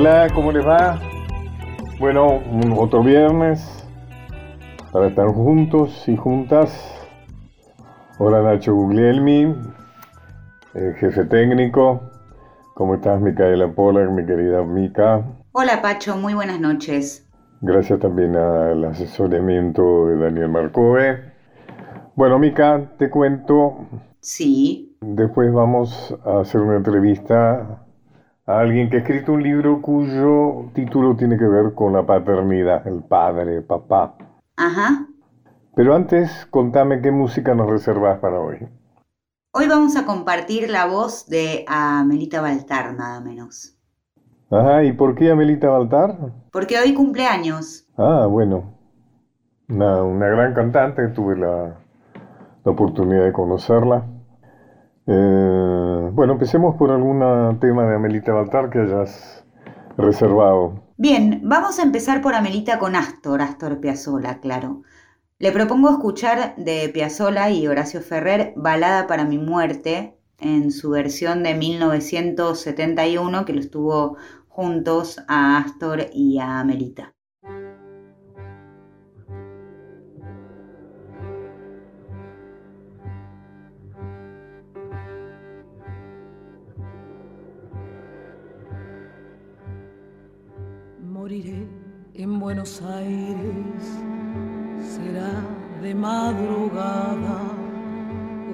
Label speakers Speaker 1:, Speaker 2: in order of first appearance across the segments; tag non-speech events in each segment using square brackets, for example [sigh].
Speaker 1: Hola, ¿cómo les va? Bueno, otro viernes para estar juntos y juntas. Hola Nacho Guglielmi, jefe técnico. ¿Cómo estás, Micaela Poller, mi querida Mica?
Speaker 2: Hola Pacho, muy buenas noches.
Speaker 1: Gracias también al asesoramiento de Daniel Marcove. Bueno, Mica, te cuento.
Speaker 2: Sí.
Speaker 1: Después vamos a hacer una entrevista a alguien que ha escrito un libro cuyo título tiene que ver con la paternidad, el padre, papá.
Speaker 2: Ajá.
Speaker 1: Pero antes, contame qué música nos reservas para hoy.
Speaker 2: Hoy vamos a compartir la voz de Amelita Baltar, nada menos.
Speaker 1: Ajá, ¿y por qué Amelita Baltar?
Speaker 2: Porque hoy cumpleaños.
Speaker 1: Ah, bueno. Una, una gran cantante, tuve la, la oportunidad de conocerla. Eh, bueno, empecemos por algún tema de Amelita Baltar que hayas reservado.
Speaker 2: Bien, vamos a empezar por Amelita con Astor, Astor Piazzolla, claro. Le propongo escuchar de Piazzolla y Horacio Ferrer Balada para mi muerte en su versión de 1971 que los tuvo juntos a Astor y a Amelita.
Speaker 3: Buenos Aires, será de madrugada,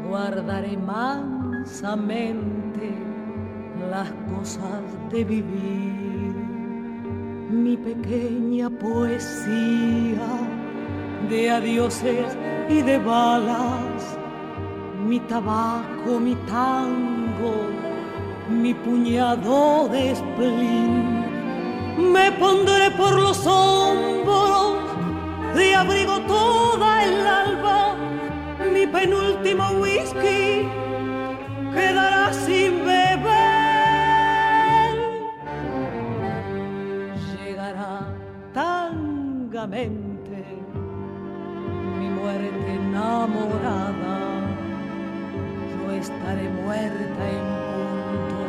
Speaker 3: guardaré mansamente las cosas de vivir, mi pequeña poesía de adioses y de balas, mi tabaco, mi tango, mi puñado de spleen me pondré por los hombros de abrigo toda el alba, mi penúltimo whisky quedará sin beber. Llegará tangamente mi muerte enamorada, yo estaré muerta en punto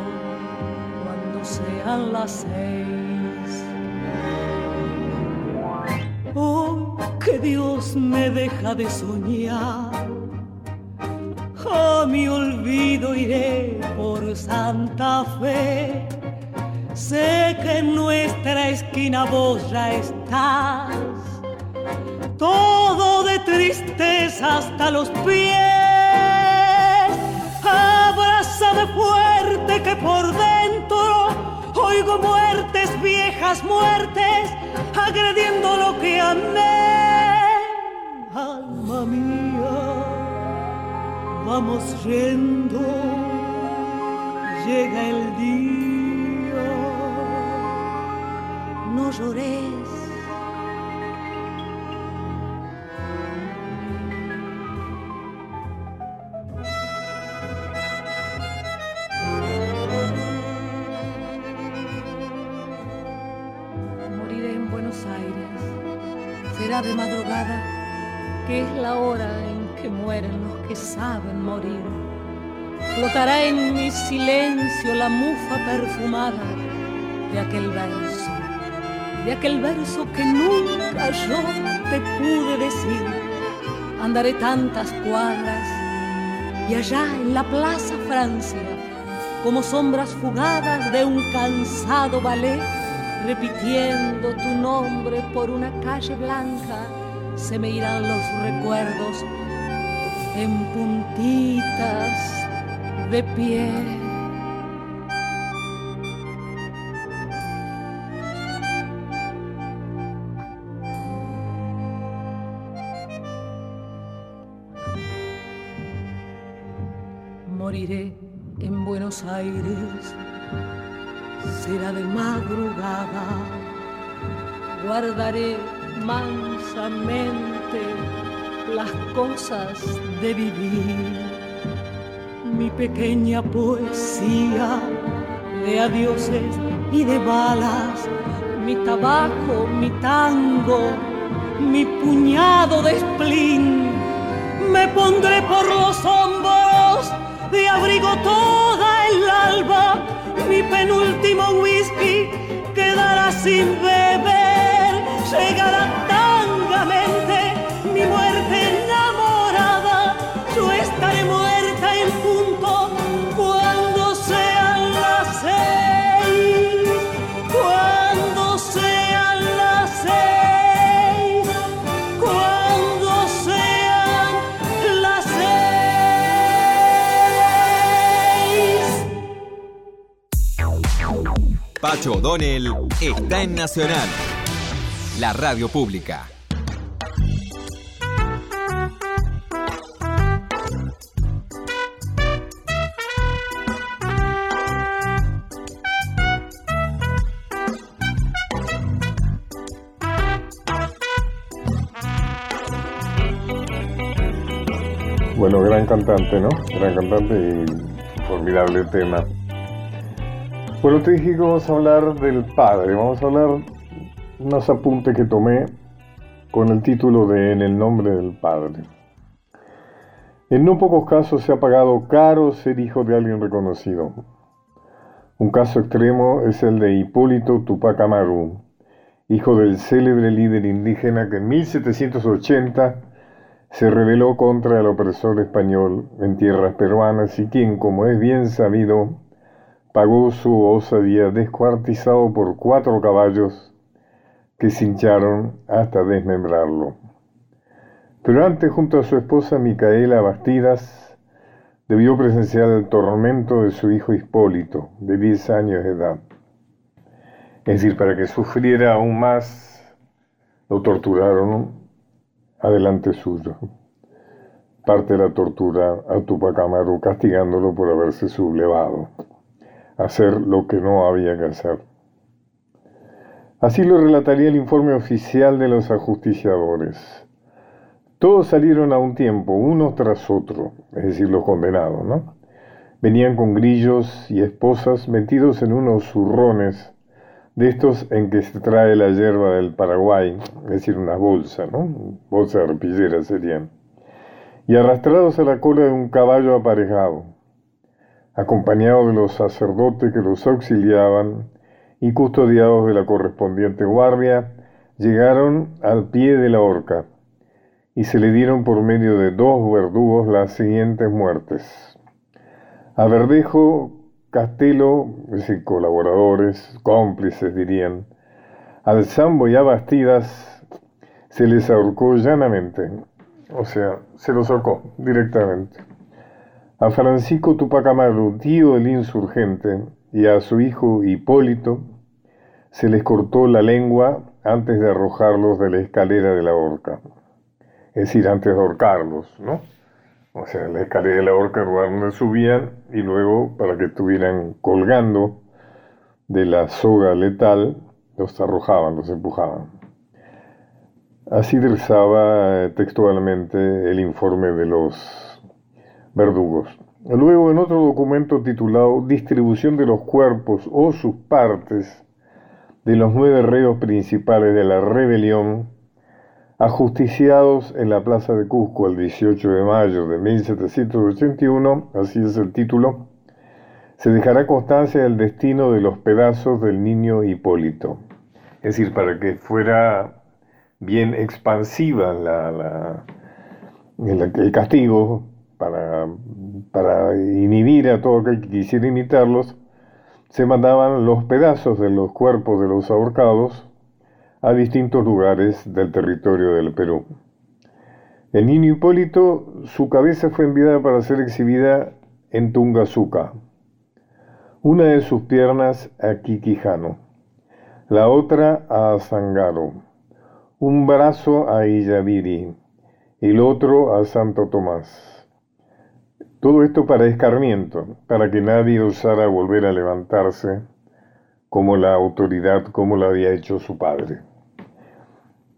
Speaker 3: cuando sean las seis. Que Dios me deja de soñar. A mi olvido iré por Santa Fe. Sé que en nuestra esquina vos ya estás. Todo de tristeza hasta los pies. Abrázame fuerte que por dentro oigo muertes, viejas muertes agrediendo lo que amé. Mía, vamos yendo, llega el día. No llores que es la hora en que mueren los que saben morir. Flotará en mi silencio la mufa perfumada de aquel verso, de aquel verso que nunca yo te pude decir. Andaré tantas cuadras y allá en la Plaza Francia, como sombras fugadas de un cansado ballet, repitiendo tu nombre por una calle blanca, se me irán los recuerdos en puntitas de pie. Moriré en Buenos Aires será de madrugada. Guardaré mansamente las cosas de vivir. Mi pequeña poesía de adioses y de balas, mi tabaco, mi tango, mi puñado de spleen. Me pondré por los hombros de abrigo toda el alba mi penúltimo whisky
Speaker 4: quedará sin
Speaker 5: Pacho O'Donnell está en Nacional, la radio pública.
Speaker 1: Bueno, gran cantante, ¿no? Gran cantante y formidable tema. Bueno, te dije que vamos a hablar del padre, vamos a hablar unos apuntes que tomé con el título de En el nombre del padre. En no pocos casos se ha pagado caro ser hijo de alguien reconocido. Un caso extremo es el de Hipólito Tupac Amaru, hijo del célebre líder indígena que en 1780 se rebeló contra el opresor español en tierras peruanas y quien, como es bien sabido, pagó su osadía descuartizado por cuatro caballos que se hincharon hasta desmembrarlo. Pero antes, junto a su esposa Micaela Bastidas, debió presenciar el tormento de su hijo Hipólito, de 10 años de edad. Es decir, para que sufriera aún más, lo torturaron adelante suyo. Parte la tortura a Tupac Amaru castigándolo por haberse sublevado, hacer lo que no había que hacer. Así lo relataría el informe oficial de los ajusticiadores. Todos salieron a un tiempo, uno tras otro, es decir, los condenados, ¿no? Venían con grillos y esposas metidos en unos zurrones de estos en que se trae la hierba del Paraguay, es decir, una bolsa, ¿no? Bolsa arpillera serían. Y arrastrados a la cola de un caballo aparejado, acompañados de los sacerdotes que los auxiliaban y custodiados de la correspondiente guardia, llegaron al pie de la horca y se le dieron por medio de dos verdugos las siguientes muertes. A Verdejo Castelo, es decir, colaboradores, cómplices dirían, al Sambo y a Bastidas se les ahorcó llanamente, o sea, se los ahorcó directamente. A Francisco Tupac Amaru, tío del insurgente, y a su hijo Hipólito se les cortó la lengua antes de arrojarlos de la escalera de la horca es decir, antes de ahorcarlos, ¿no? O sea, la escalera de la horca era donde subían y luego para que estuvieran colgando de la soga letal, los arrojaban, los empujaban. Así rezaba eh, textualmente el informe de los verdugos. Luego, en otro documento titulado Distribución de los cuerpos o sus partes de los nueve reos principales de la rebelión, Ajusticiados en la Plaza de Cusco el 18 de mayo de 1781, así es el título, se dejará constancia del destino de los pedazos del niño Hipólito. Es decir, para que fuera bien expansiva la, el, castigo, para, para inhibir a todo aquel que quisiera imitarlos, se mandaban los pedazos de los cuerpos de los ahorcados a distintos lugares del territorio del Perú. El niño Hipólito, su cabeza fue enviada para ser exhibida en Tungazuca, una de sus piernas a Quiquijano, la otra a Zangaro, un brazo a Illaviri, el otro a Santo Tomás. Todo esto para escarmiento, para que nadie osara volver a levantarse como la autoridad, como lo había hecho su padre.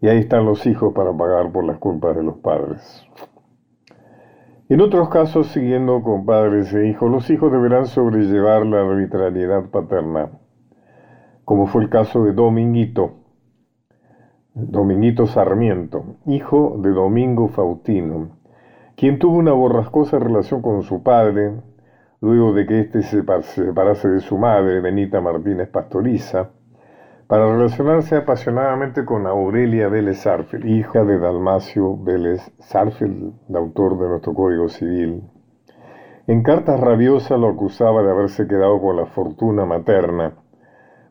Speaker 1: Y ahí están los hijos para pagar por las culpas de los padres. En otros casos, siguiendo con padres e hijos, los hijos deberán sobrellevar la arbitrariedad paterna, como fue el caso de Dominguito, Dominguito Sarmiento, hijo de Domingo Faustino, quien tuvo una borrascosa relación con su padre, luego de que éste se separase de su madre, Benita Martínez Pastoriza, para relacionarse apasionadamente con Aurelia Vélez Sarfield, hija de Dalmacio Vélez Sarfield, el autor de nuestro Código Civil. En cartas rabiosas lo acusaba de haberse quedado con la fortuna materna,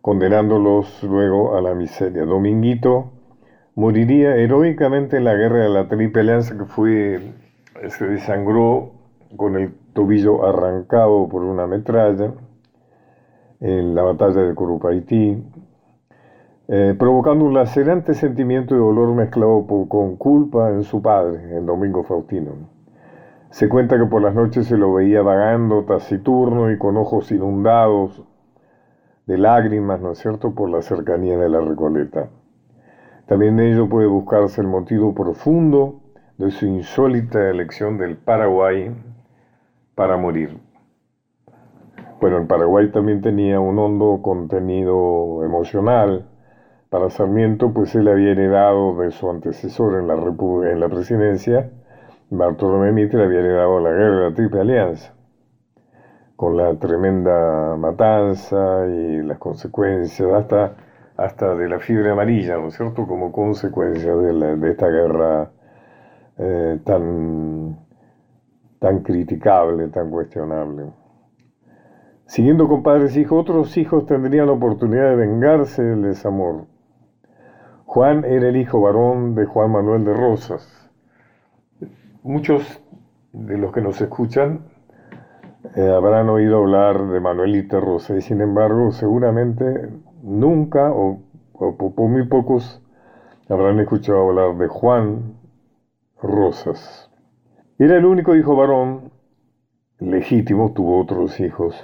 Speaker 1: condenándolos luego a la miseria. Dominguito moriría heroicamente en la guerra de la Triple Alianza que fue, se desangró con el tobillo arrancado por una metralla en la batalla de Curupaití, eh, provocando un lacerante sentimiento de dolor mezclado con culpa en su padre, en Domingo Faustino. Se cuenta que por las noches se lo veía vagando, taciturno y con ojos inundados de lágrimas, ¿no es cierto?, por la cercanía de la Recoleta. También en ello puede buscarse el motivo profundo de su insólita elección del Paraguay para morir. Bueno, el Paraguay también tenía un hondo contenido emocional. Para Sarmiento, pues él había heredado de su antecesor en la, en la presidencia, Bartolomé Mitre había heredado la guerra de la Triple Alianza, con la tremenda matanza y las consecuencias, hasta, hasta de la fiebre amarilla, ¿no es cierto?, como consecuencia de esta guerra eh, tan, tan criticable, tan cuestionable. Siguiendo con padres e hijos, otros hijos tendrían la oportunidad de vengarse del desamor. Juan era el hijo varón de Juan Manuel de Rosas. Muchos de los que nos escuchan eh, habrán oído hablar de Manuelita Rosas y sin embargo seguramente nunca o, o muy pocos habrán escuchado hablar de Juan Rosas. Era el único hijo varón legítimo, tuvo otros hijos,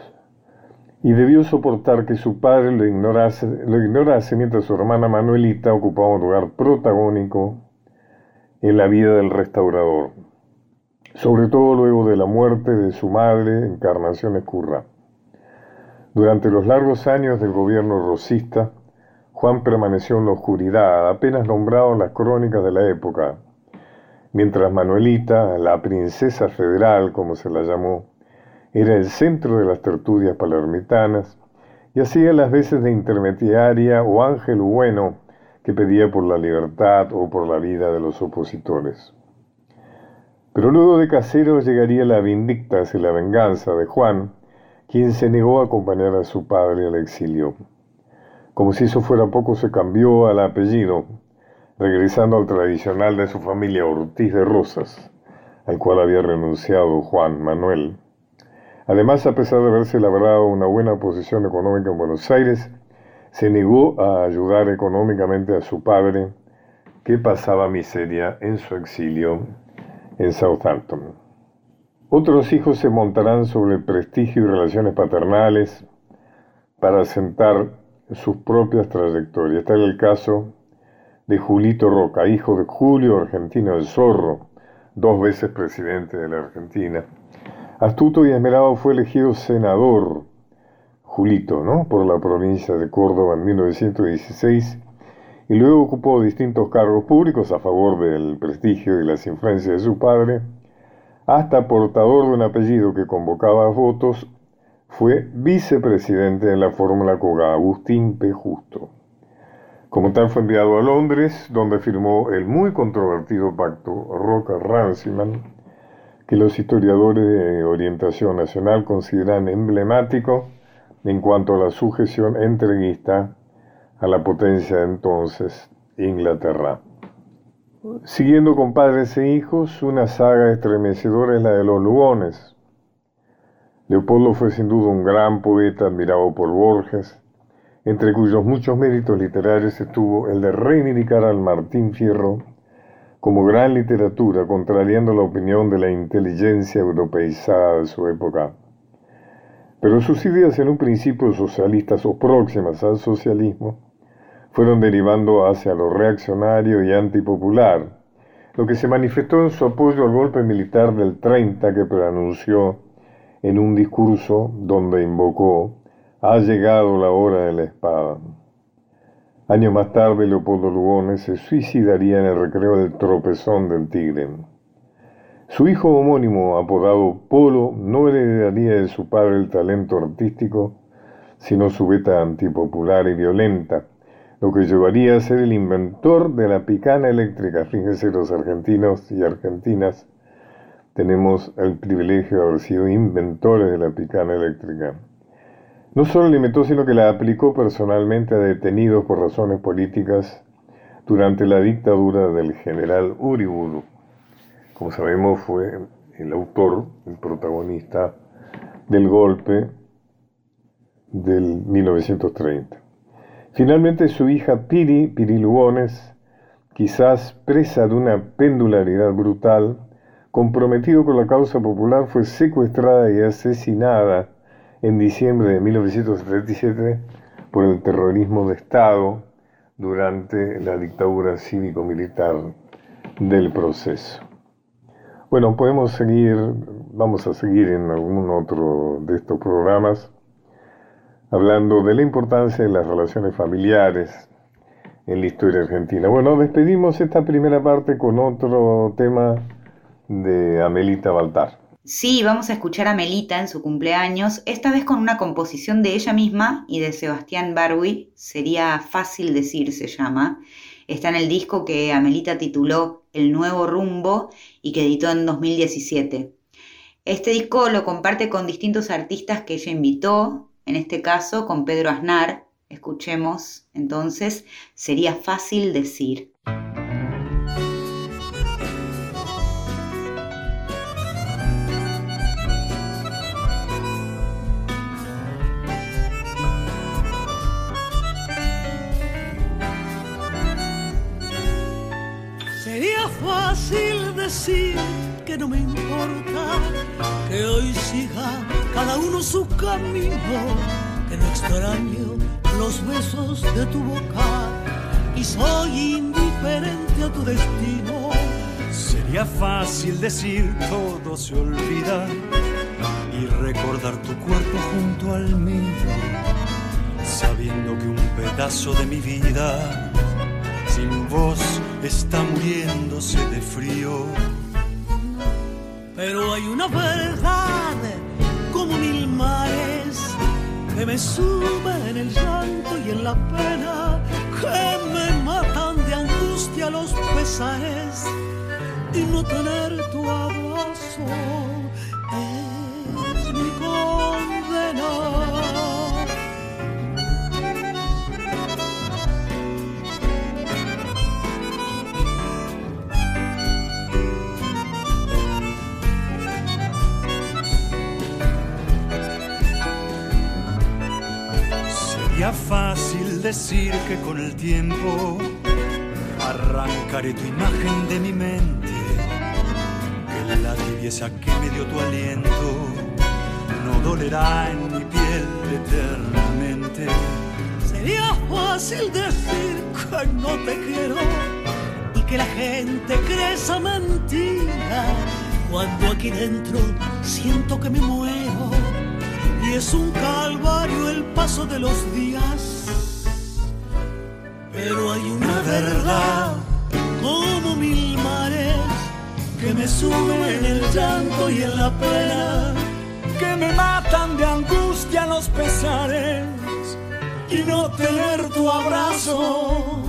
Speaker 1: y debió soportar que su padre lo ignorase, mientras su hermana Manuelita ocupaba un lugar protagónico en la vida del restaurador, sobre todo luego de la muerte de su madre, Encarnación Escurra. Durante los largos años del gobierno rosista, Juan permaneció en la oscuridad, apenas nombrado en las crónicas de la época, mientras Manuelita, la princesa federal, como se la llamó, era el centro de las tertulias palermitanas y hacía las veces de intermediaria o ángel bueno que pedía por la libertad o por la vida de los opositores. Pero luego de Casero llegaría la vindictas y la venganza de Juan, quien se negó a acompañar a su padre al exilio. Como si eso fuera poco, se cambió al apellido, regresando al tradicional de su familia Ortiz de Rosas, al cual había renunciado Juan Manuel. Además, a pesar de haberse labrado una buena posición económica en Buenos Aires, se negó a ayudar económicamente a su padre, que pasaba miseria en su exilio en Southampton. Otros hijos se montarán sobre el prestigio y relaciones paternales para asentar sus propias trayectorias. Está el caso de Julito Roca, hijo de Julio Argentino del Zorro, dos veces presidente de la Argentina Astuto y esmerado fue elegido senador, Julito, ¿no? por la provincia de Córdoba en 1916 y luego ocupó distintos cargos públicos a favor del prestigio y las influencias de su padre, hasta portador de un apellido que convocaba votos, fue vicepresidente de la fórmula con Agustín P. Justo. Como tal fue enviado a Londres, donde firmó el muy controvertido pacto Roca-Ranciman, que los historiadores de orientación nacional consideran emblemático en cuanto a la sujeción entreguista a la potencia de entonces, Inglaterra. Siguiendo con padres e hijos, una saga estremecedora es la de los Lugones. Leopoldo fue sin duda un gran poeta admirado por Borges, entre cuyos muchos méritos literarios estuvo el de reivindicar al Martín Fierro como gran literatura, contrariando la opinión de la inteligencia europeizada de su época. Pero sus ideas en un principio socialistas o próximas al socialismo fueron derivando hacia lo reaccionario y antipopular, lo que se manifestó en su apoyo al golpe militar del 30 que pronunció en un discurso donde invocó ha llegado la hora de la espada. Años más tarde, Leopoldo Lugones se suicidaría en el recreo del tropezón del Tigre. Su hijo homónimo, apodado Polo, no heredaría de su padre el talento artístico, sino su beta antipopular y violenta, lo que llevaría a ser el inventor de la picana eléctrica. Fíjense, los argentinos y argentinas tenemos el privilegio de haber sido inventores de la picana eléctrica. No solo la inventó, sino que la aplicó personalmente a detenidos por razones políticas durante la dictadura del general Uriburu. Como sabemos, fue el autor, el protagonista del golpe del 1930. Finalmente su hija Piri, Piri Lugones, quizás presa de una pendularidad brutal, comprometido con la causa popular, fue secuestrada y asesinada en diciembre de 1937 por el terrorismo de Estado durante la dictadura cívico-militar del proceso. Bueno, podemos seguir, vamos a seguir en algún otro de estos programas hablando de la importancia de las relaciones familiares en la historia argentina. Bueno, despedimos esta primera parte con otro tema de Amelita Baltar.
Speaker 2: Sí, vamos a escuchar a Melita en su cumpleaños, esta vez con una composición de ella misma y de Sebastián Barwi, sería fácil decir se llama. Está en el disco que Amelita tituló El Nuevo Rumbo y que editó en 2017. Este disco lo comparte con distintos artistas que ella invitó, en este caso con Pedro Aznar. Escuchemos entonces, sería fácil decir.
Speaker 3: Fácil decir que no me importa que hoy siga cada uno su camino, que no extraño los besos de tu boca y soy indiferente a tu destino.
Speaker 6: Sería fácil decir todo se olvida y recordar tu cuerpo junto al mío, sabiendo que un pedazo de mi vida sin voz está muriéndose de frío.
Speaker 3: Pero hay una verdad como mil mares que me suben en el llanto y en la pena, que me matan de angustia los pesares y no tener tu abrazo
Speaker 6: Sería fácil decir que con el tiempo arrancaré tu imagen de mi mente, que la tibieza que me dio tu aliento no dolerá en mi piel eternamente.
Speaker 3: Sería fácil decir que no te quiero y que la gente cree esa mentira cuando aquí dentro siento que me muero y es un calvario el paso de los días. Pero hay una verdad como mil mares que me suben en el llanto y en la pena,
Speaker 6: que me matan de angustia los pesares
Speaker 3: y no tener tu abrazo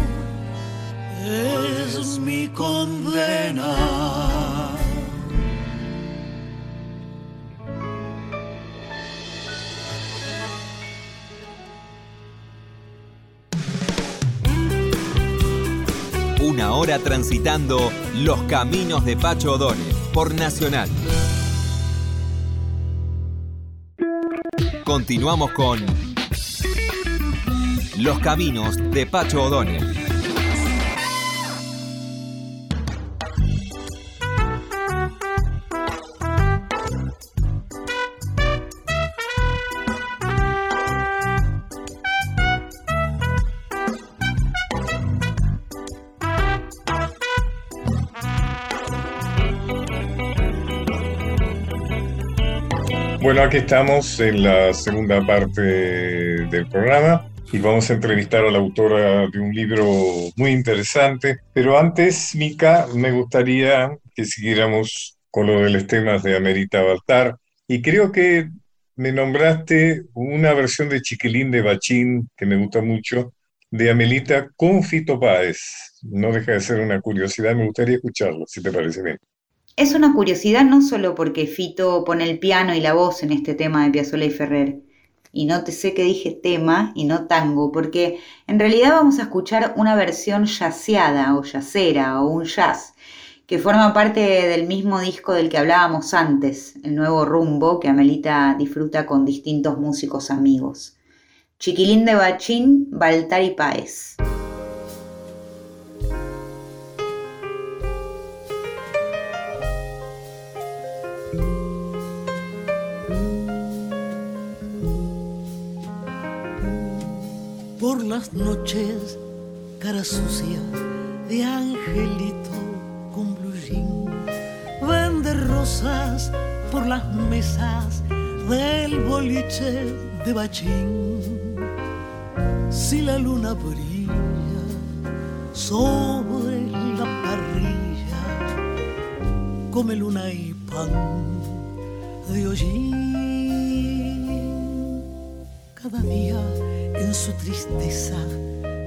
Speaker 3: es mi condena.
Speaker 5: Una hora transitando los caminos de Pacho O'Donnell por Nacional. Continuamos con Los caminos de Pacho O'Donnell.
Speaker 1: Bueno, aquí estamos en la segunda parte del programa y vamos a entrevistar a la autora de un libro muy interesante. Pero antes, Mica, me gustaría que siguiéramos con lo de los temas de Amerita Baltar. Y creo que me nombraste una versión de Chiquilín de Bachín que me gusta mucho de Amelita con Fito Páez. No deja de ser una curiosidad, me gustaría escucharlo, si te parece bien.
Speaker 2: Es una curiosidad no solo porque Fito pone el piano y la voz en este tema de Piazzolla y Ferrer, y no te sé que dije tema y no tango, porque en realidad vamos a escuchar una versión yaceada o yacera o un jazz, que forma parte del mismo disco del que hablábamos antes, el nuevo rumbo que Amelita disfruta con distintos músicos amigos. Chiquilín de Bachín, Baltar y Páez.
Speaker 3: Por las noches, cara sucia de angelito Vende rosas por las mesas del boliche de Bachín. Si la luna brilla sobre la parrilla, come luna y pan de hollín. Cada día en su tristeza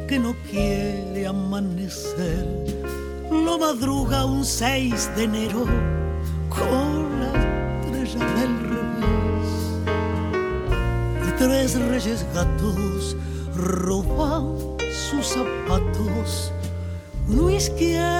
Speaker 3: que no quiere amanecer lo madruga un 6 de enero con la estrella del revés. Y tres reyes gatos roban sus zapatos, uno izquierdo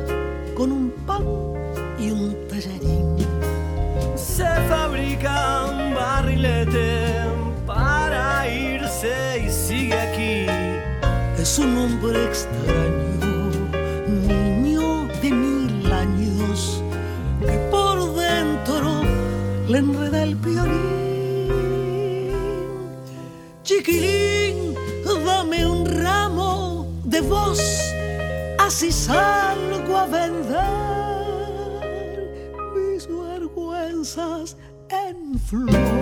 Speaker 3: extraño, niño de mil años, que por dentro le enreda el violín. Chiquilín, dame un ramo de voz, así salgo a vender en flor.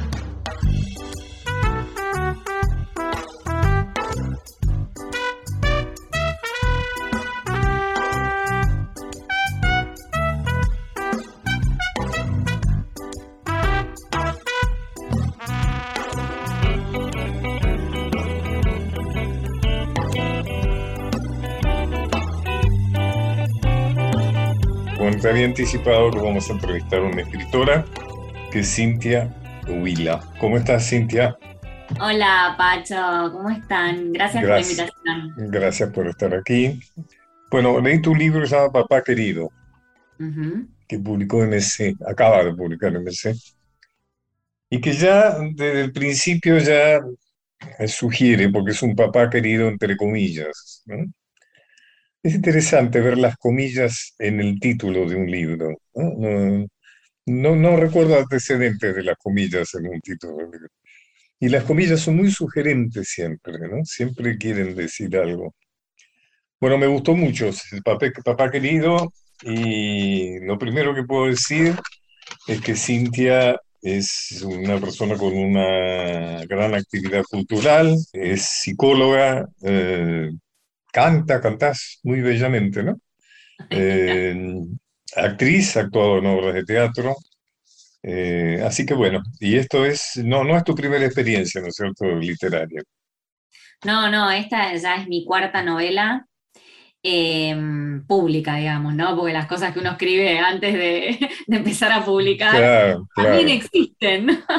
Speaker 1: Había anticipado vamos a entrevistar a una escritora que es Cintia Huila. ¿Cómo estás, Cintia?
Speaker 7: Hola, Pacho, ¿cómo están? Gracias, por la invitación.
Speaker 1: Gracias por estar aquí. Bueno, leí tu libro, se llama Papá Querido, que publicó MC, acaba de publicar MC, y que ya desde el principio ya sugiere, porque es un papá querido entre comillas, ¿no? Es interesante ver las comillas en el título de un libro. No, no recuerdo antecedentes de las comillas en un título. Y las comillas son muy sugerentes siempre, ¿no? Siempre quieren decir algo. Bueno, me gustó mucho, papá, papá querido, y lo primero que puedo decir es que Cintia es una persona con una gran actividad cultural, es psicóloga, eh, canta, cantás muy bellamente, ¿no? [laughs] Eh, actriz, ha actuado en obras de teatro. Eh, así que bueno, y esto es, no, no es tu primera experiencia, ¿no es cierto?, literaria.
Speaker 7: No, no, esta ya es mi cuarta novela em, pública, digamos, ¿no? Porque las cosas que uno escribe antes de, [laughs] empezar a publicar también existen. [laughs]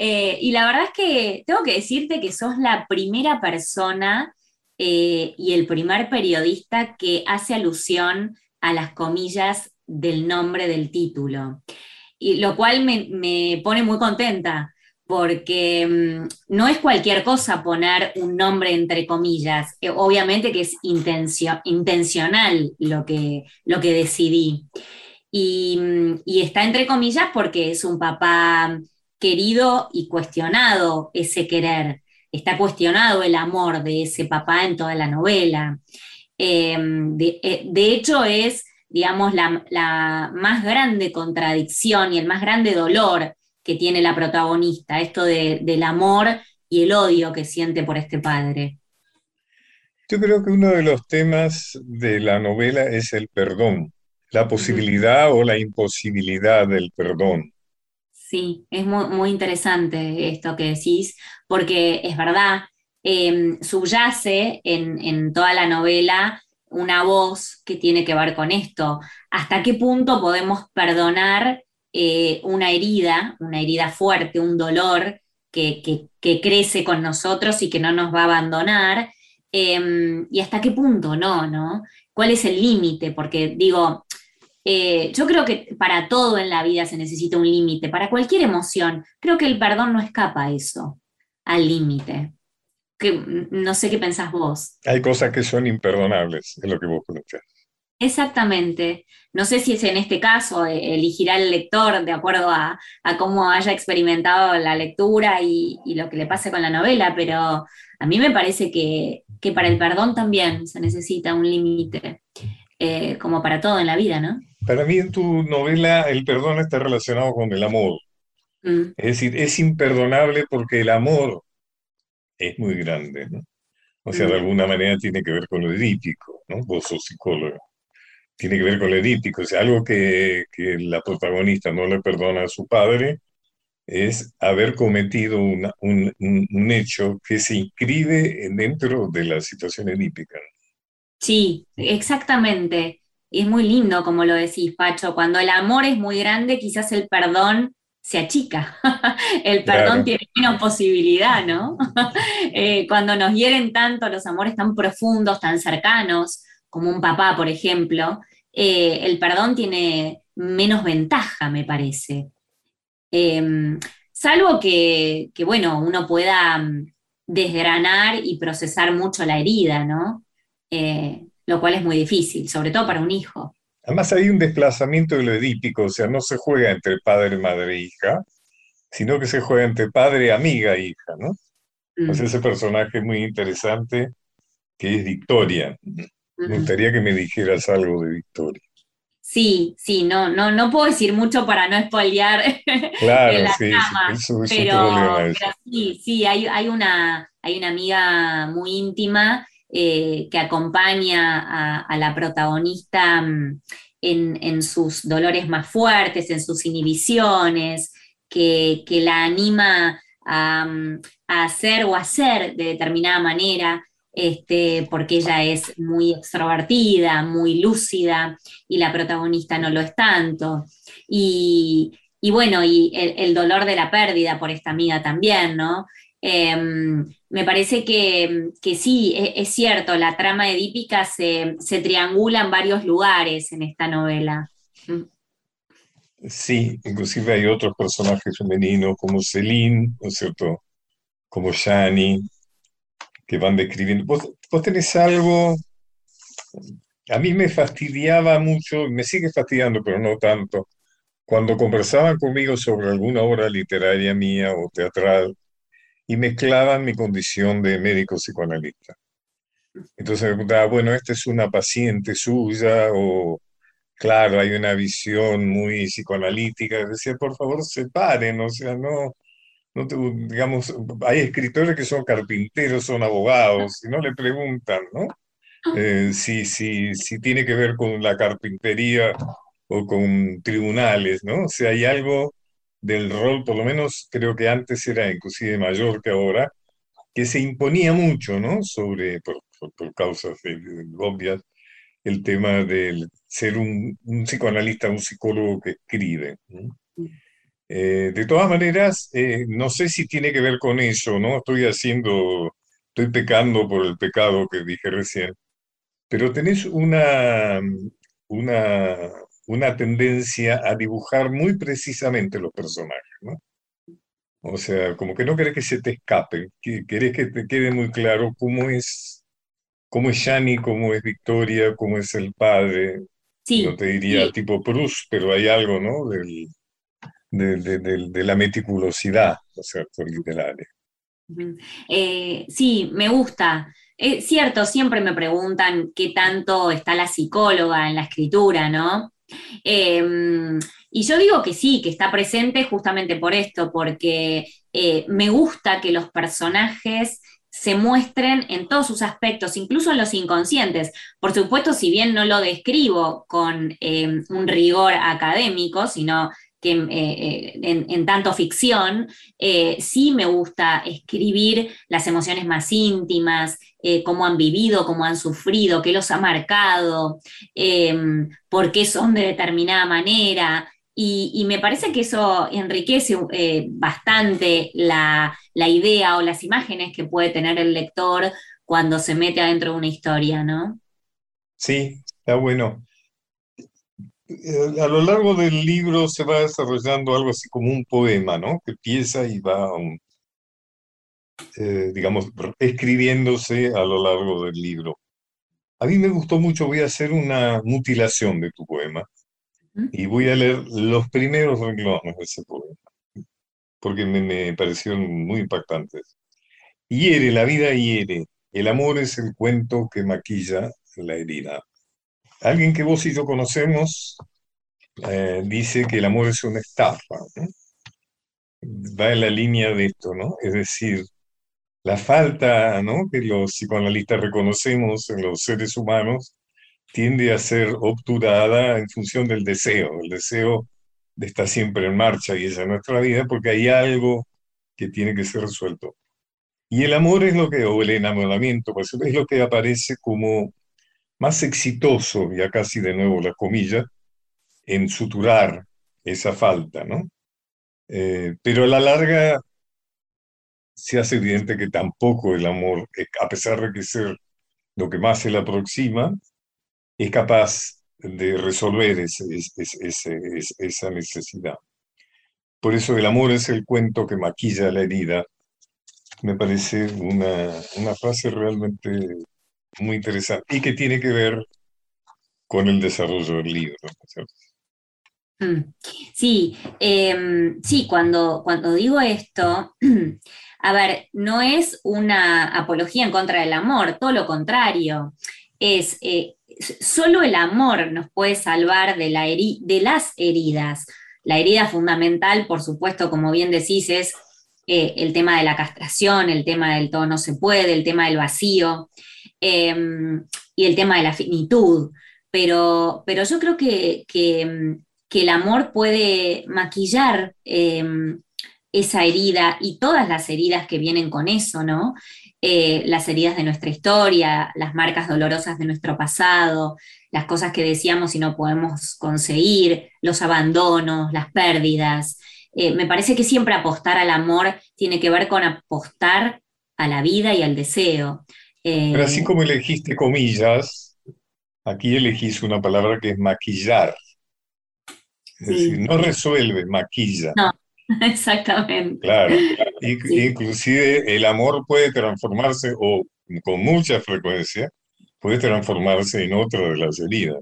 Speaker 7: Eh, y la verdad es que tengo que decirte que sos la primera persona eh, y el primer periodista que hace alusión a las comillas del nombre del título. Y lo cual me, pone muy contenta, porque mm, no es cualquier cosa poner un nombre entre comillas. Eh, obviamente que es intencional lo que, lo que decidí. Mm, y, está entre comillas porque es un papá querido y cuestionado ese querer está cuestionado el amor de ese papá en toda la novela. Em, eh, de, hecho, es, digamos, la, más grande contradicción y el más grande dolor que tiene la protagonista, esto del amor y el odio que siente por este padre.
Speaker 1: Yo creo que uno de los temas de la novela es el perdón, la posibilidad o la imposibilidad del perdón.
Speaker 7: Sí, es muy, interesante esto que decís, porque es verdad, em, subyace en, toda la novela una voz que tiene que ver con esto. ¿Hasta qué punto podemos perdonar eh, una herida, una herida fuerte, un dolor que, crece con nosotros y que no nos va a abandonar? Em, ¿Y hasta qué punto no, no? ¿Cuál es el límite? Porque digo, eh, yo creo que para todo en la vida se necesita un límite, para cualquier emoción. Creo que el perdón no escapa a eso, al límite. no sé qué pensás vos.
Speaker 1: Hay cosas que son imperdonables, es lo que vos conoces.
Speaker 7: Exactamente. No sé si es en este caso, eh, elegirá el lector de acuerdo a, cómo haya experimentado la lectura y, lo que le pase con la novela, pero a mí me parece que, para el perdón también se necesita un límite, eh, como para todo en la vida, ¿no?
Speaker 1: Para mí en tu novela el perdón está relacionado con el amor. Mm. Es decir, es imperdonable porque el amor es muy grande, ¿no? O sea, de mm. alguna manera tiene que ver con lo edípico, ¿no? Vos sos psicólogo. Tiene que ver con lo edípico. O sea, algo que, la protagonista no le perdona a su padre es haber cometido un, un, hecho que se inscribe dentro de la situación edípica.
Speaker 7: Sí, exactamente. Y es muy lindo, como lo decís, Pacho, cuando el amor es muy grande, quizás el perdón se achica. [laughs] el perdón tiene menos posibilidad, ¿no? [laughs] Eh, cuando nos hieren tanto los amores tan profundos, tan cercanos, como un papá, por ejemplo, eh, el perdón tiene menos ventaja, me parece. Em, salvo que, que, bueno, uno pueda mm, desgranar y procesar mucho la herida, ¿no? Eh, lo cual es muy difícil, sobre todo para un hijo.
Speaker 1: Además hay un desplazamiento de lo edípico, o sea, no se juega entre padre, madre e hija, sino que se juega entre padre, amiga e hija, ¿no? Mm. ese personaje muy interesante que es Victoria. Me gustaría que me dijeras algo de Victoria.
Speaker 7: Sí, sí, no, no, no puedo decir mucho para no spoilear [laughs]
Speaker 1: claro, la sí,
Speaker 7: pero, sí, sí, hay, hay, una, hay una amiga muy íntima eh, que acompaña a, la protagonista mm, en, sus dolores más fuertes, en sus inhibiciones, que, la anima mm, a, hacer o hacer de determinada manera, este, porque ella es muy extrovertida, muy lúcida, y la protagonista no lo es tanto. Y, bueno, y el, dolor de la pérdida por esta amiga también, ¿no? Em, me parece que, sí, e, es, cierto, la trama edípica se, se triangula en varios lugares en esta novela. Mm.
Speaker 1: Sí, inclusive hay otros personajes femeninos como Celine, ¿no es cierto? Como Shani, que van describiendo. ¿Vos, vos tenés algo, a mí me fastidiaba mucho, me sigue fastidiando, pero no tanto, cuando conversaban conmigo sobre alguna obra literaria mía o teatral y mezclaban mi condición de médico psicoanalista. Entonces me preguntaba, bueno, esta es una paciente suya o, claro, hay una visión muy psicoanalítica. Decía, por favor, separen, o sea, no, no digamos, hay escritores que son carpinteros, son abogados, y no le preguntan, ¿no? Eh, si, si, si tiene que ver con la carpintería o con tribunales, ¿no? O sea, hay algo del rol, por lo menos creo que antes era inclusive mayor que ahora, que se imponía mucho, ¿no? Sobre, por, causas obvias, el tema de ser un, psicoanalista, un psicólogo que escribe. Eh, de todas maneras, eh, no sé si tiene que ver con eso, ¿no? Estoy haciendo, estoy pecando por el pecado que dije recién, pero tenés una, una, una tendencia a dibujar muy precisamente los personajes, ¿no? O sea, como que no querés que se te escape, querés que te quede muy claro cómo es, cómo es Yani, cómo es Victoria, cómo es el padre. Sí, no te diría tipo Proust, pero hay algo, ¿no? Del, de, la meticulosidad, ¿no es cierto?, literaria.
Speaker 7: Eh, sí, me gusta. Es cierto, siempre me preguntan qué tanto está la psicóloga en la escritura, ¿no? Em, y yo digo que sí, que está presente justamente por esto, porque eh, me gusta que los personajes se muestren en todos sus aspectos, incluso en los inconscientes. Por supuesto, si bien no lo describo con em, un rigor académico, sino que eh, eh, en, tanto ficción, sí me gusta escribir las emociones más íntimas, eh, cómo han vivido, cómo han sufrido, qué los ha marcado, em, por qué son de determinada manera. Y, me parece que eso enriquece eh, bastante la, idea o las imágenes que puede tener el lector cuando se mete adentro de una historia, ¿no?
Speaker 1: Sí, está bueno. Eh, a lo largo del libro se va desarrollando algo así como un poema, ¿no? Que empieza y va un, eh, digamos, escribiéndose a lo largo del libro. A mí me gustó mucho, voy a hacer una mutilación de tu poema y voy a leer los primeros renglones de ese poema, porque me, me parecieron muy impactantes. Hiere, la vida hiere, el amor es el cuento que maquilla la herida. Alguien que vos y yo conocemos eh, dice que el amor es una estafa. Va en la línea de esto, ¿no? Es decir, la falta ¿no? que los psicoanalistas reconocemos en los seres humanos tiende a ser obturada en función del deseo, el deseo de estar siempre en marcha y esa es nuestra vida porque hay algo que tiene que ser resuelto. Y el amor es lo que, o el enamoramiento, pues, es lo que aparece como más exitoso, ya casi de nuevo la comillas, en suturar esa falta, ¿no? Eh, pero a la larga se hace evidente que tampoco el amor, eh, a pesar de que ser lo que más se le aproxima, es capaz de resolver esa necesidad. Por eso el amor es el cuento que maquilla la herida. Me parece una, una frase realmente muy interesante y que tiene que ver con el desarrollo del libro.
Speaker 7: Mm. Sí, em, sí, cuando, cuando digo esto, [clears throat] a ver, no es una apología en contra del amor, todo lo contrario. Es eh, solo el amor nos puede salvar de, la de las heridas. La herida fundamental, por supuesto, como bien decís, es eh, el tema de la castración, el tema del todo no se puede, el tema del vacío em, y el tema de la finitud. Pero, pero yo creo que, que, el amor puede maquillar em, esa herida y todas las heridas que vienen con eso, ¿no? Eh, las heridas de nuestra historia, las marcas dolorosas de nuestro pasado, las cosas que decíamos y no podemos conseguir, los abandonos, las pérdidas. Eh, me parece que siempre apostar al amor tiene que ver con apostar a la vida y al deseo.
Speaker 1: Eh, Pero así como elegiste comillas, aquí elegís una palabra que es maquillar. Es decir, no resuelve, maquilla.
Speaker 7: No, [laughs] Exactamente.
Speaker 1: Claro, inclusive el amor puede transformarse, o con mucha frecuencia, puede transformarse en otra de las heridas.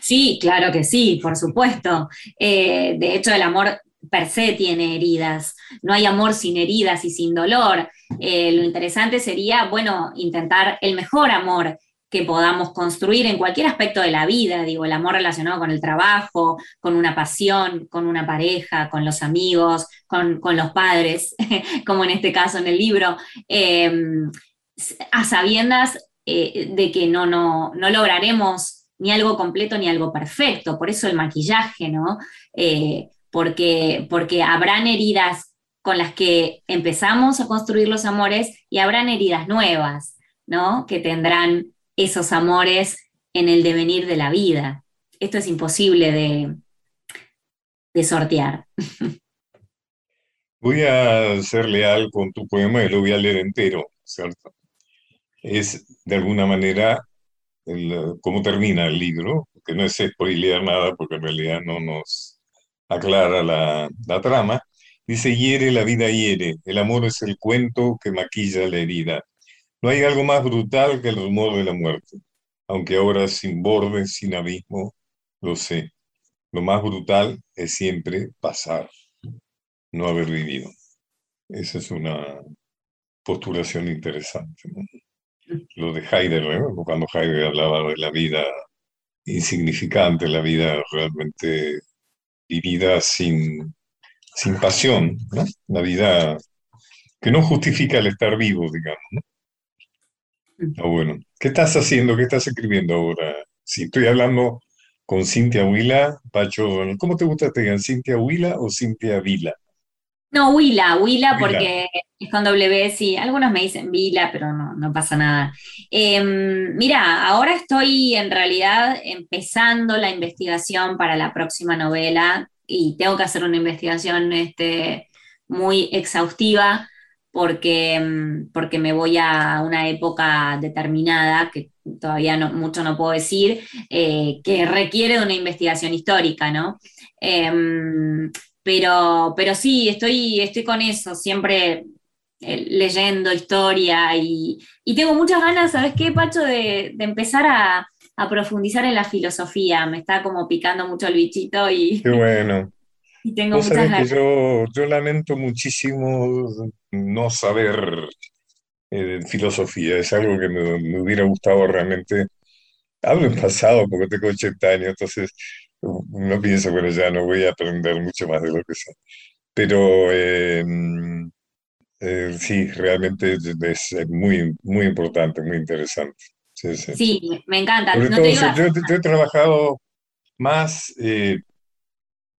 Speaker 7: Sí, claro que sí, por supuesto. Eh, de hecho, el amor per se tiene heridas. No hay amor sin heridas y sin dolor. Eh, lo interesante sería, bueno, intentar el mejor amor que podamos construir en cualquier aspecto de la vida, digo, el amor relacionado con el trabajo, con una pasión, con una pareja, con los amigos, con, los padres, [laughs] como en este caso en el libro, eh, a sabiendas eh, de que no, no, no, lograremos ni algo completo ni algo perfecto, por eso el maquillaje, ¿no? Eh, porque, porque habrán heridas con las que empezamos a construir los amores y habrán heridas nuevas, ¿no? Que tendrán esos amores en el devenir de la vida. Esto es imposible de, de sortear. [laughs]
Speaker 1: Voy a ser leal con tu poema y lo voy a leer entero, ¿cierto? Es de alguna manera cómo termina el libro, que no es spoilear nada porque en realidad no nos aclara la, la trama. Dice, hiere, la vida hiere, el amor es el cuento que maquilla la herida. No hay algo más brutal que el rumor de la muerte, aunque ahora sin borde, sin abismo, lo sé. Lo más brutal es siempre pasar, no haber vivido. Esa es una postulación interesante. Lo de Heidegger, cuando Heidegger hablaba de la vida insignificante, la vida realmente vivida sin, sin pasión, la vida que no justifica el estar vivo, digamos. ¿no? Ah, bueno. ¿Qué estás haciendo? ¿Qué estás escribiendo ahora? Si estoy hablando con Cintia Huila, Pacho, ¿cómo te gusta que te digan? ¿Cintia Huila o Cintia Vila?
Speaker 7: No, Huila, Huila, porque es con W, sí. Algunos me dicen Vila, pero no, no pasa nada. Em, mira, ahora estoy en realidad empezando la investigación para la próxima novela y tengo que hacer una investigación este, muy exhaustiva porque, mm, porque me voy a una época determinada, que todavía no, mucho no puedo decir, eh, que requiere de una investigación histórica, ¿no? Em, pero, pero sí, estoy, estoy con eso, siempre eh, leyendo historia y, tengo muchas ganas, ¿sabes qué, Pacho? De, empezar a, a, profundizar en la filosofía. Me está como picando mucho el bichito y...
Speaker 1: Qué bueno. [laughs]
Speaker 7: Y tengo muchas ganas.
Speaker 1: yo, yo lamento muchísimo no saber eh, filosofía. Es algo que me, hubiera gustado realmente. Hablo en pasado porque tengo 80 años, entonces no pienso, bueno, ya no voy a aprender mucho más de lo que sé. Pero em, eh, sí, realmente es, muy, muy importante, muy interesante.
Speaker 7: Sí, me encanta.
Speaker 1: yo, he trabajado más eh,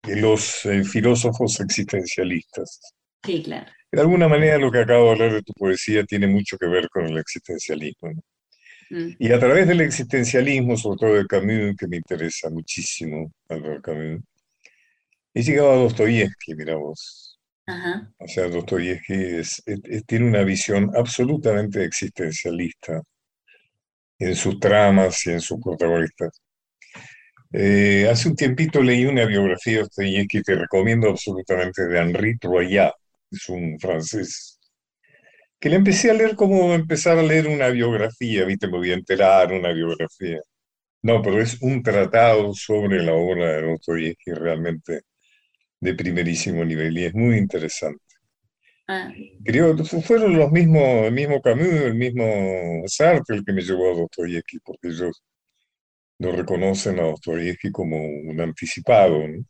Speaker 1: los eh, filósofos existencialistas.
Speaker 7: Sí, claro.
Speaker 1: De alguna manera lo que acabo de hablar de tu poesía tiene mucho que ver con el existencialismo. Mm. Y a través del existencialismo, sobre todo de Camus, que me interesa muchísimo, Albert Camus, he llegado a Dostoyevsky, mira vos. O sea, Dostoyevsky tiene una visión absolutamente existencialista en sus tramas y en sus protagonistas. Eh, hace un tiempito leí una biografía de Dostoyevsky que recomiendo absolutamente de Henri Troyat, es un francés, que le empecé a leer como empezar a leer una biografía, viste, me voy a enterar una biografía. No, pero es un tratado sobre la obra de Dostoyevsky realmente de primerísimo nivel y es muy interesante. Ah. Creo fueron los mismos, el mismo Camus, el mismo Sartre el que me llevó a Dostoyevsky, porque ellos lo reconocen a Dostoyevsky como un anticipado, ¿no?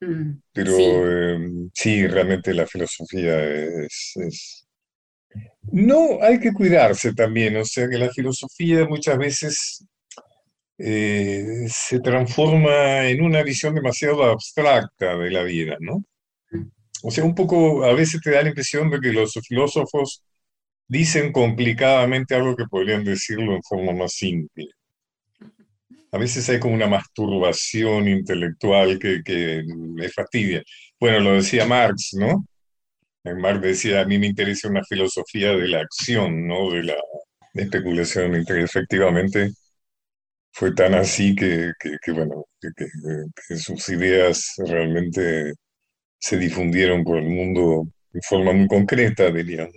Speaker 1: Mm, Pero em, sí. realmente la filosofía es, No, hay que cuidarse también, o sea que la filosofía muchas veces eh, se transforma en una visión demasiado abstracta de la vida, ¿no? O sea, un poco, a veces te da la impresión de que los filósofos dicen complicadamente algo que podrían decirlo en forma más simple a veces hay como una masturbación intelectual que, que fastidia. Bueno, lo decía Marx, ¿no? Marx decía, a mí me interesa una filosofía de la acción, no de la especulación. Efectivamente, fue tan así que, que, bueno, que, sus ideas realmente se difundieron por el mundo de forma muy concreta, diríamos.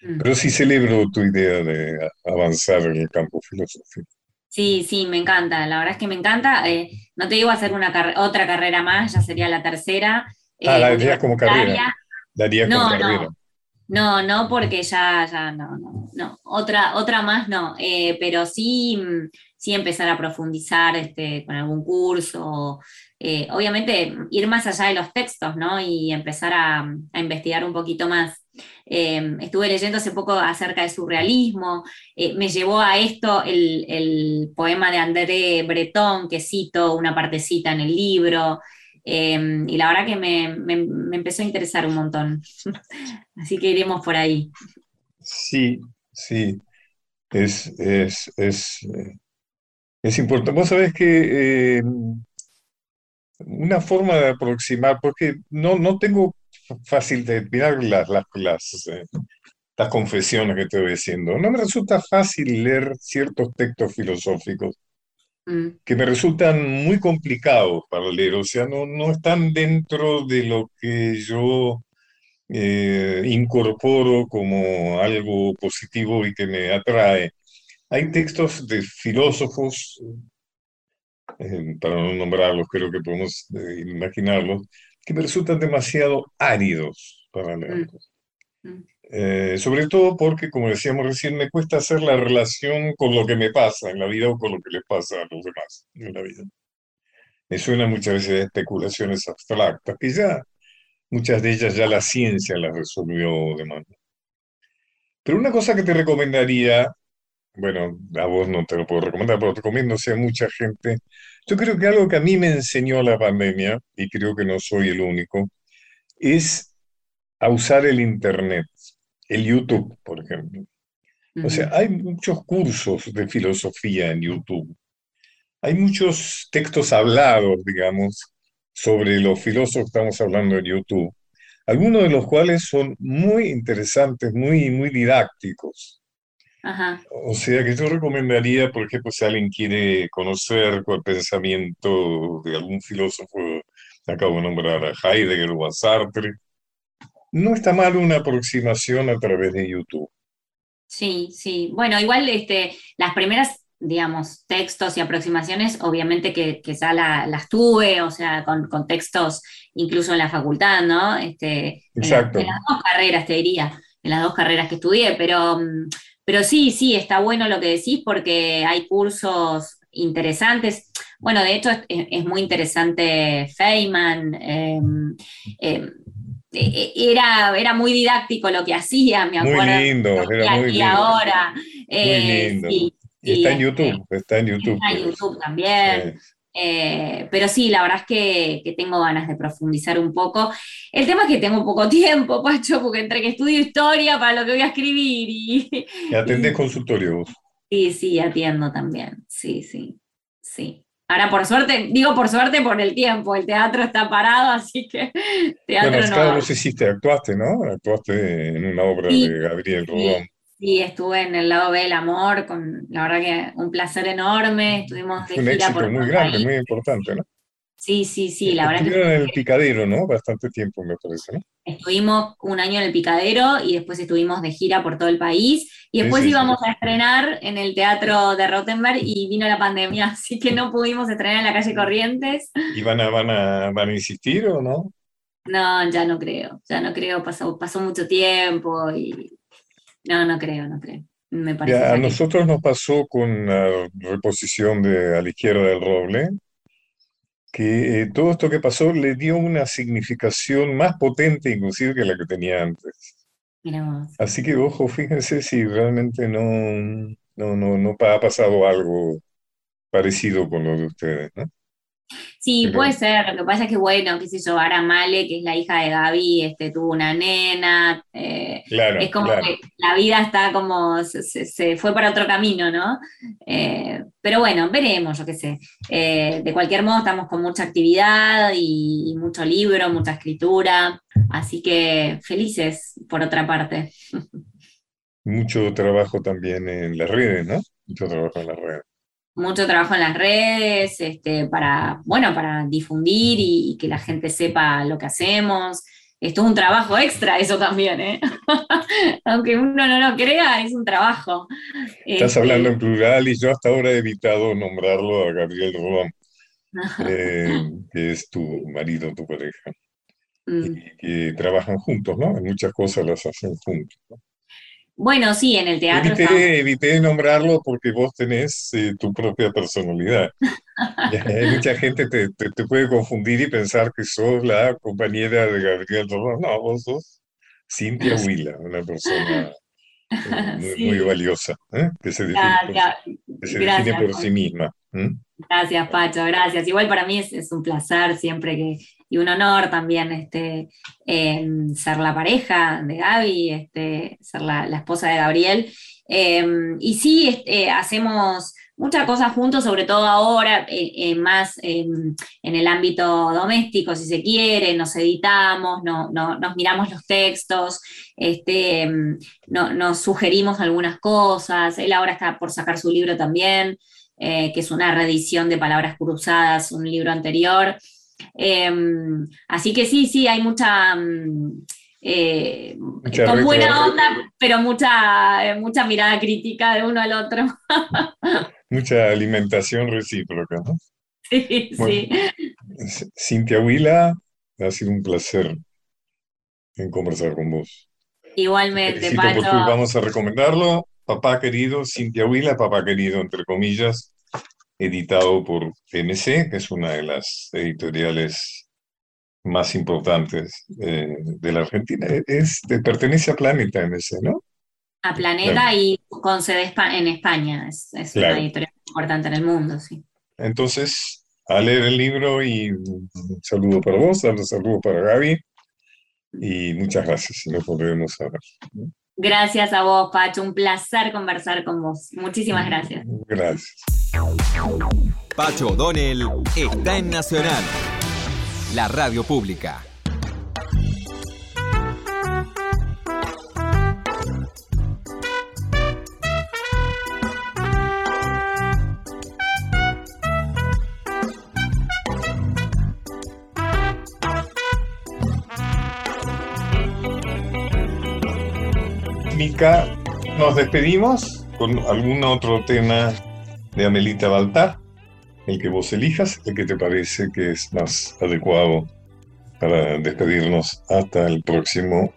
Speaker 1: Pero sí celebro tu idea de avanzar en el campo filosófico.
Speaker 7: Sí, sí, me encanta, la verdad es que me encanta. Eh, no te digo hacer una otra carrera más, ya sería la tercera.
Speaker 1: ah, la harías como carrera. La no, como carrera.
Speaker 7: No, no, porque ya, ya, no, no, no. Otra, otra más no. Eh, pero sí, sí empezar a profundizar este, con algún curso. Eh, obviamente ir más allá de los textos, ¿no? Y empezar a, a investigar un poquito más. Em, estuve leyendo hace poco acerca de surrealismo, eh, me llevó a esto el, poema de André Breton, que cito una partecita en el libro, em, y la verdad que me, empezó a interesar un montón. [laughs] Así que iremos por ahí.
Speaker 1: Sí, sí, es, es, es, eh, importante. Vos sabés que em, una forma de aproximar, porque no, no tengo fácil de mirar las, las, eh, las, confesiones que estoy diciendo. No me resulta fácil leer ciertos textos filosóficos. Que me resultan muy complicados para leer, o sea, no, no están dentro de lo que yo eh, incorporo como algo positivo y que me atrae. Hay textos de filósofos, eh, para no nombrarlos, creo que podemos imaginarlos, que me resultan demasiado áridos para leer. Mm. Mm. Eh, sobre todo porque, como decíamos recién, me cuesta hacer la relación con lo que me pasa en la vida o con lo que les pasa a los demás en la vida. Me suena muchas veces especulaciones abstractas, que ya muchas de ellas ya la ciencia las resolvió de mano. Pero una cosa que te recomendaría, bueno, a vos no te lo puedo recomendar, pero te recomiendo a mucha gente, yo creo que algo que a mí me enseñó la pandemia, y creo que no soy el único, es a usar el Internet, el YouTube, por ejemplo. O sea, hay muchos cursos de filosofía en YouTube. Hay muchos textos hablados, digamos, sobre los filósofos que estamos hablando en YouTube, algunos de los cuales son muy interesantes, muy, muy didácticos. O sea que yo recomendaría, por ejemplo, si alguien quiere conocer el pensamiento de algún filósofo, acabo de nombrar a Heidegger o a Sartre, no está mal una aproximación a través de YouTube.
Speaker 7: Sí, sí. Bueno, igual este, las primeras, digamos, textos y aproximaciones, obviamente que, que ya las tuve, o sea, con, textos incluso en la facultad, ¿no? Este,
Speaker 1: Exacto.
Speaker 7: En, las dos carreras, te diría, en las dos carreras que estudié, pero mm, pero sí, sí, está bueno lo que decís porque hay cursos interesantes. Bueno, de hecho es, muy interesante Feynman. Em, em, era, era muy didáctico lo que hacía, me acuerdo.
Speaker 1: Muy lindo, era muy lindo.
Speaker 7: ahora. muy
Speaker 1: eh, lindo. está en este, YouTube, está en YouTube.
Speaker 7: Está en YouTube también. Eh, pero sí, la verdad es que, tengo ganas de profundizar un poco. El tema es que tengo poco tiempo, [laughs] Pacho, porque entre que estudio historia para lo que voy a escribir y...
Speaker 1: ¿Y atendés consultorio vos?
Speaker 7: Sí, sí, atiendo también. Sí, sí, sí. Ahora, por suerte, digo por suerte por el tiempo, el teatro está parado, así que [laughs] teatro
Speaker 1: bueno, claro, vos hiciste, actuaste, ¿no? Actuaste en una obra de Gabriel Rodón.
Speaker 7: Sí, estuve en el lado B del amor, con la verdad que un placer enorme. Estuvimos
Speaker 1: de un éxito muy grande, muy importante, ¿no?
Speaker 7: Sí, sí, sí, la verdad.
Speaker 1: Estuvieron en el picadero, ¿no? Bastante tiempo, me parece, ¿no?
Speaker 7: Estuvimos un año en el picadero y después estuvimos de gira por todo el país. Y después íbamos a estrenar en el teatro de Rottenberg y vino la pandemia, [laughs] así que no pudimos estrenar en la calle Corrientes.
Speaker 1: ¿Y van a, van a, van a insistir o no?
Speaker 7: No, ya no creo, ya no creo, pasó, pasó mucho tiempo y no, no creo, no creo. Me parece
Speaker 1: a nosotros nos pasó con la reposición de A la izquierda del roble, que eh, todo esto que pasó le dio una significación más potente inclusive que la que tenía antes. Así que, ojo, fíjense si realmente no, no, no, no ha pasado algo parecido con lo de ustedes, ¿no?
Speaker 7: Sí, puede ser. Lo que pasa es que, bueno, qué sé yo, Ara Male, que es la hija de Gaby, este, tuvo una nena. Eh, es como que la vida está como, se, fue para otro camino, ¿no? Eh, pero bueno, veremos, yo qué sé. Eh, de cualquier modo, estamos con mucha actividad y, mucho libro, mucha escritura. Así que felices, por otra parte. [laughs]
Speaker 1: Mucho trabajo también en las redes, ¿no? Mucho trabajo en las redes
Speaker 7: mucho trabajo en las redes, este, para, bueno, para difundir y, que la gente sepa lo que hacemos. es todo un trabajo extra eso también, ¿eh? [laughs] Aunque uno no lo crea, es un trabajo.
Speaker 1: Estás este, hablando en plural y yo hasta ahora he evitado nombrarlo a Gabriel Rodón, [laughs] eh, que es tu marido, tu pareja. Mm. Y que trabajan juntos, ¿no? En muchas cosas las hacen juntos.
Speaker 7: Bueno, sí, en el teatro.
Speaker 1: Evité, evité nombrarlo porque vos tenés eh, tu propia personalidad. [laughs] mucha gente te, te, puede confundir y pensar que sos la compañera de Gabriel Rodón. No, vos sos Cintia [laughs] Huila, una persona eh, muy, valiosa, ¿eh? que se define, por, sí misma.
Speaker 7: Gracias, Pacho, gracias. Igual para mí es, un placer siempre que, y un honor también este, em, ser la pareja de Gaby, este, ser la, esposa de Gabriel. Em, y sí, este, hacemos muchas cosas juntos, sobre todo ahora, eh, eh, más em, en el ámbito doméstico, si se quiere, nos editamos, no, nos miramos los textos, este, nos sugerimos algunas cosas, él ahora está por sacar su libro también. Eh, que es una reedición de Palabras Cruzadas, un libro anterior. Em, así que sí, sí, hay mucha... Mm, eh, con buena onda, pero mucha, mucha mirada crítica de uno al otro. [laughs]
Speaker 1: mucha alimentación recíproca, ¿no?
Speaker 7: Sí, sí.
Speaker 1: Cintia Huila, ha sido un placer en conversar con vos.
Speaker 7: Igualmente,
Speaker 1: Pacho. Vamos a recomendarlo. Papá querido, Cintia Huila, Papá querido, entre comillas, editado por MC, que es una de las editoriales más importantes eh, de la Argentina. Es, pertenece a Planeta MC, ¿no?
Speaker 7: A Planeta y con sede en España. Es, una editorial importante en el mundo, sí.
Speaker 1: Entonces, a leer el libro y un saludo para vos, un saludo para Gaby y muchas gracias y nos volveremos a ver.
Speaker 7: Gracias a vos, Pacho. Un placer conversar con vos. Muchísimas gracias.
Speaker 1: Gracias.
Speaker 5: Pacho O'Donnell está en Nacional, la radio pública.
Speaker 1: Nos despedimos con algún otro tema de Amelita Baltar, el que vos elijas, el que te parece que es más adecuado para despedirnos hasta el próximo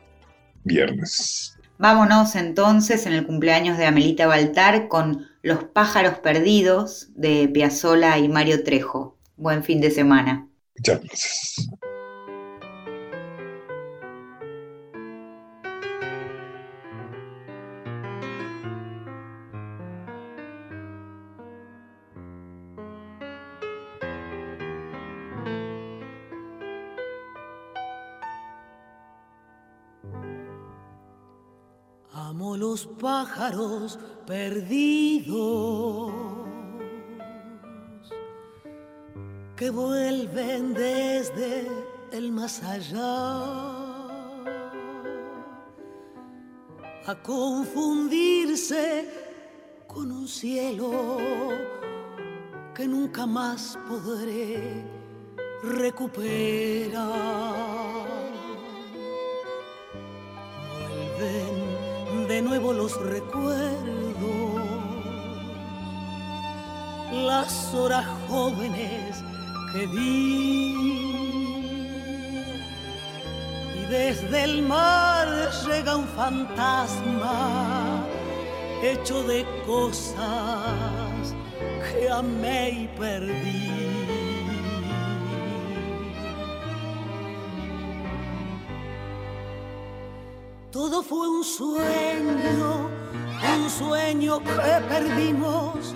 Speaker 1: viernes.
Speaker 2: Vámonos entonces en el cumpleaños de Amelita Baltar con Los pájaros perdidos de Piazzola y Mario Trejo. Buen fin de semana.
Speaker 1: Muchas gracias.
Speaker 3: Los pájaros perdidos que vuelven desde el más allá a confundirse con un cielo que nunca más podré recuperar. De nuevo los recuerdos, las horas jóvenes que di. Y desde el mar llega un fantasma hecho de cosas que amé y perdí. Fue un sueño, un sueño que perdimos,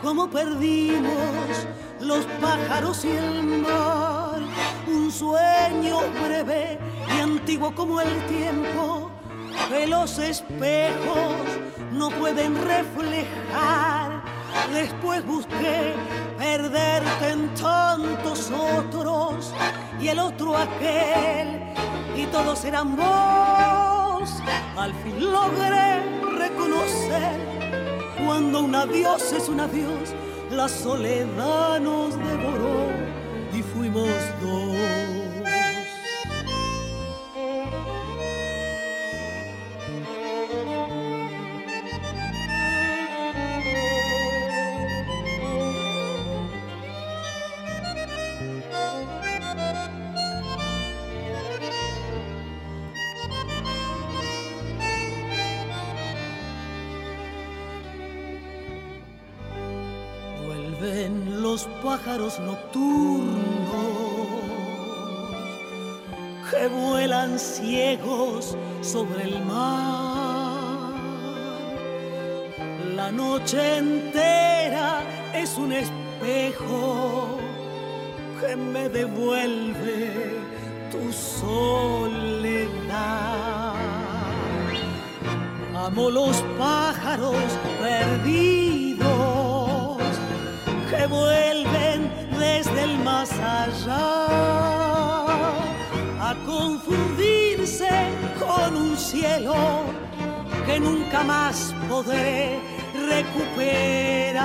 Speaker 3: como perdimos los pájaros y el mar. Un sueño breve y antiguo como el tiempo, que los espejos no pueden reflejar. Después busqué perderte en tantos otros y el otro aquel, y todos eran vos al fin logré reconocer cuando un adiós es un adiós, la soledad nos devoró y fuimos dos. Los pájaros nocturnos que vuelan ciegos sobre el mar. La noche entera es un espejo que me devuelve tu soledad. Amo los pájaros perdidos que vuelven desde el más allá a confundirse con un cielo que nunca más podré recuperar.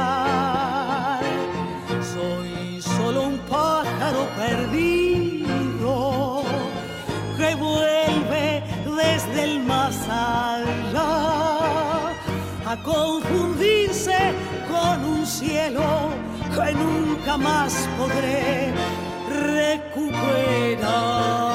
Speaker 3: Soy solo un pájaro perdido que vuelve desde el más allá a confundirse con un cielo que nunca jamás podré recuperar.